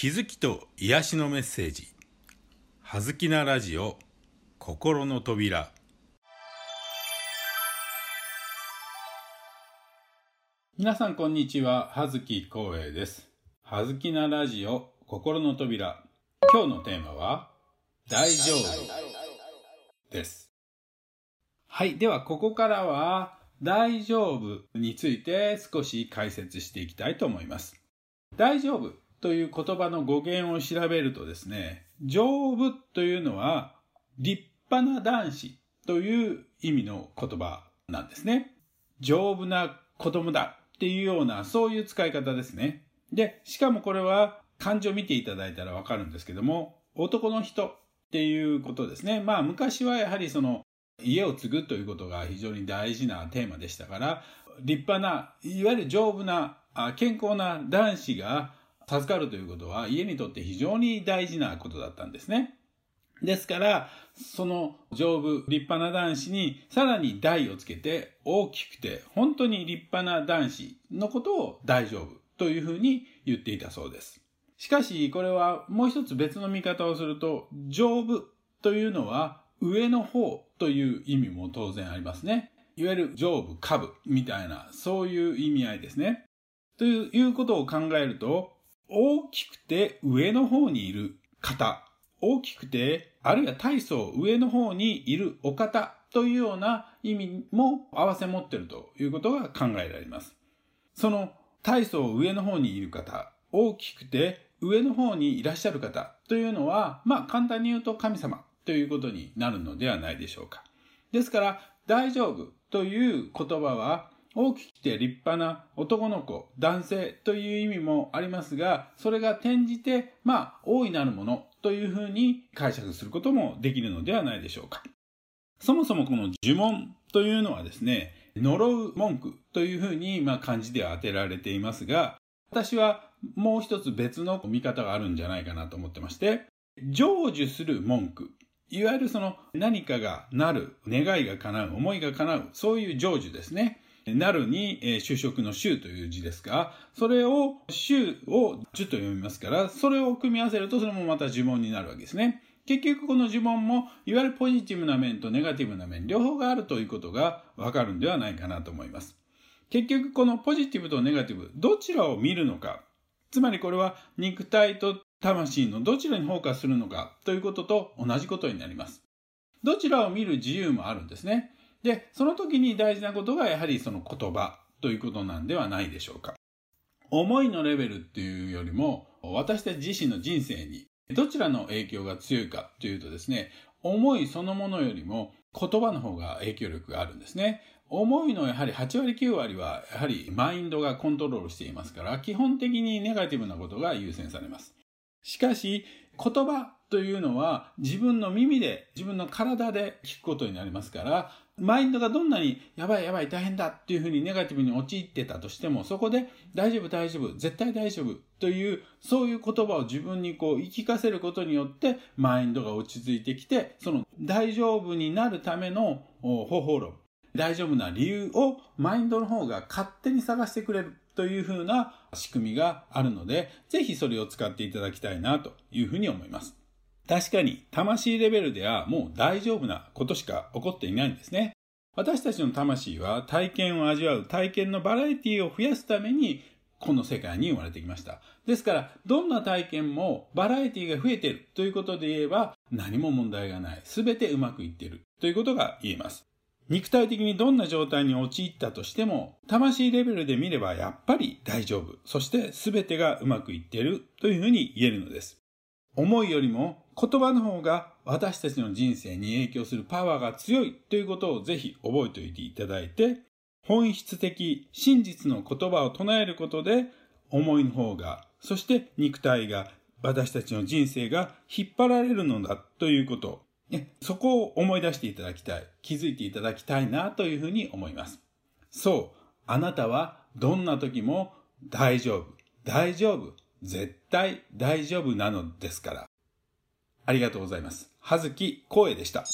気づきと癒しのメッセージ「はずきなラジオ心の扉」皆さんこんにちは。葉月光栄です。はずきなラジオ心の扉。今日のテーマは大丈夫です。はい。ではここからは大丈夫について少し解説していきたいと思います。大丈夫という言葉の語源を調べるとですね、丈夫というのは立派な男子という意味の言葉なんですね。丈夫な子供だっていうようなそういう使い方ですね。で、しかもこれは漢字を見ていただいたらわかるんですけども、男の人っていうことですね。まあ昔はやはりその家を継ぐということが非常に大事なテーマでしたから、立派な、いわゆる丈夫な、健康な男子が授かるということは家にとって非常に大事なことだったんですね。ですから、その丈夫、立派な男子にさらに台をつけて大きくて本当に立派な男子のことを大丈夫というふうに言っていたそうです。しかし、これはもう一つ別の見方をすると、丈夫というのは上の方という意味も当然ありますね。いわゆる上部、下部みたいな、そういう意味合いですね。ということを考えると、大きくて上の方にいる方、大きくて、あるいは体操上の方にいるお方というような意味も合わせ持っているということが考えられます。その体操上の方にいる方、大きくて上の方にいらっしゃる方というのは、まあ簡単に言うと神様ということになるのではないでしょうか。ですから、大丈夫という言葉は大きくて立派な男の子、男性という意味もありますが、それが転じて、まあ、大いなるものというふうに解釈することもできるのではないでしょうか。そもそもこの呪文というのはですね、呪う文句というふうに、まあ、漢字では当てられていますが、私はもう一つ別の見方があるんじゃないかなと思ってまして、成就する文句。いわゆるその何かがなる、願いが叶う、思いが叶う、そういう成就ですね。なるに、え就職の週という字ですが、それを、週を樹と読みますから、それを組み合わせるとそれもまた呪文になるわけですね。結局この呪文も、いわゆるポジティブな面とネガティブな面、両方があるということがわかるんではないかなと思います。結局このポジティブとネガティブ、どちらを見るのか。つまりこれは肉体と魂のどちらにフォーカスするのかということと同じことになります。どちらを見る自由もあるんですね。で、その時に大事なことがやはりその言葉ということなんではないでしょうか。思いのレベルっていうよりも、私たち自身の人生にどちらの影響が強いかというとですね、思いそのものよりも言葉の方が影響力があるんですね。思いのやはり8割9割はやはりマインドがコントロールしていますから、基本的にネガティブなことが優先されます。しかし、言葉というのは自分の耳で、自分の体で聞くことになりますから、マインドがどんなにやばいやばい大変だっていうふうにネガティブに陥ってたとしても、そこで大丈夫大丈夫、絶対大丈夫という、そういう言葉を自分にこう言い聞かせることによって、マインドが落ち着いてきて、その大丈夫になるための方法論、大丈夫な理由をマインドの方が勝手に探してくれるというふうな仕組みがあるので、ぜひそれを使っていただきたいなというふうに思います。確かに、魂レベルではもう大丈夫なことしか起こっていないんですね。私たちの魂は体験を味わう体験のバラエティを増やすためにこの世界に生まれてきました。ですから、どんな体験もバラエティが増えているということで言えば何も問題がない。すべてうまくいっているということが言えます。肉体的にどんな状態に陥ったとしても、魂レベルで見ればやっぱり大丈夫。そして全てがうまくいっているというふうに言えるのです。思いよりも言葉の方が私たちの人生に影響するパワーが強いということをぜひ覚えておいていただいて、本質的、真実の言葉を唱えることで、思いの方が、そして肉体が、私たちの人生が引っ張られるのだということ。そこを思い出していただきたい。気づいていただきたいなというふうに思います。そう。あなたはどんな時も大丈夫。大丈夫。絶対大丈夫なのですから。ありがとうございます。はずきこえでした。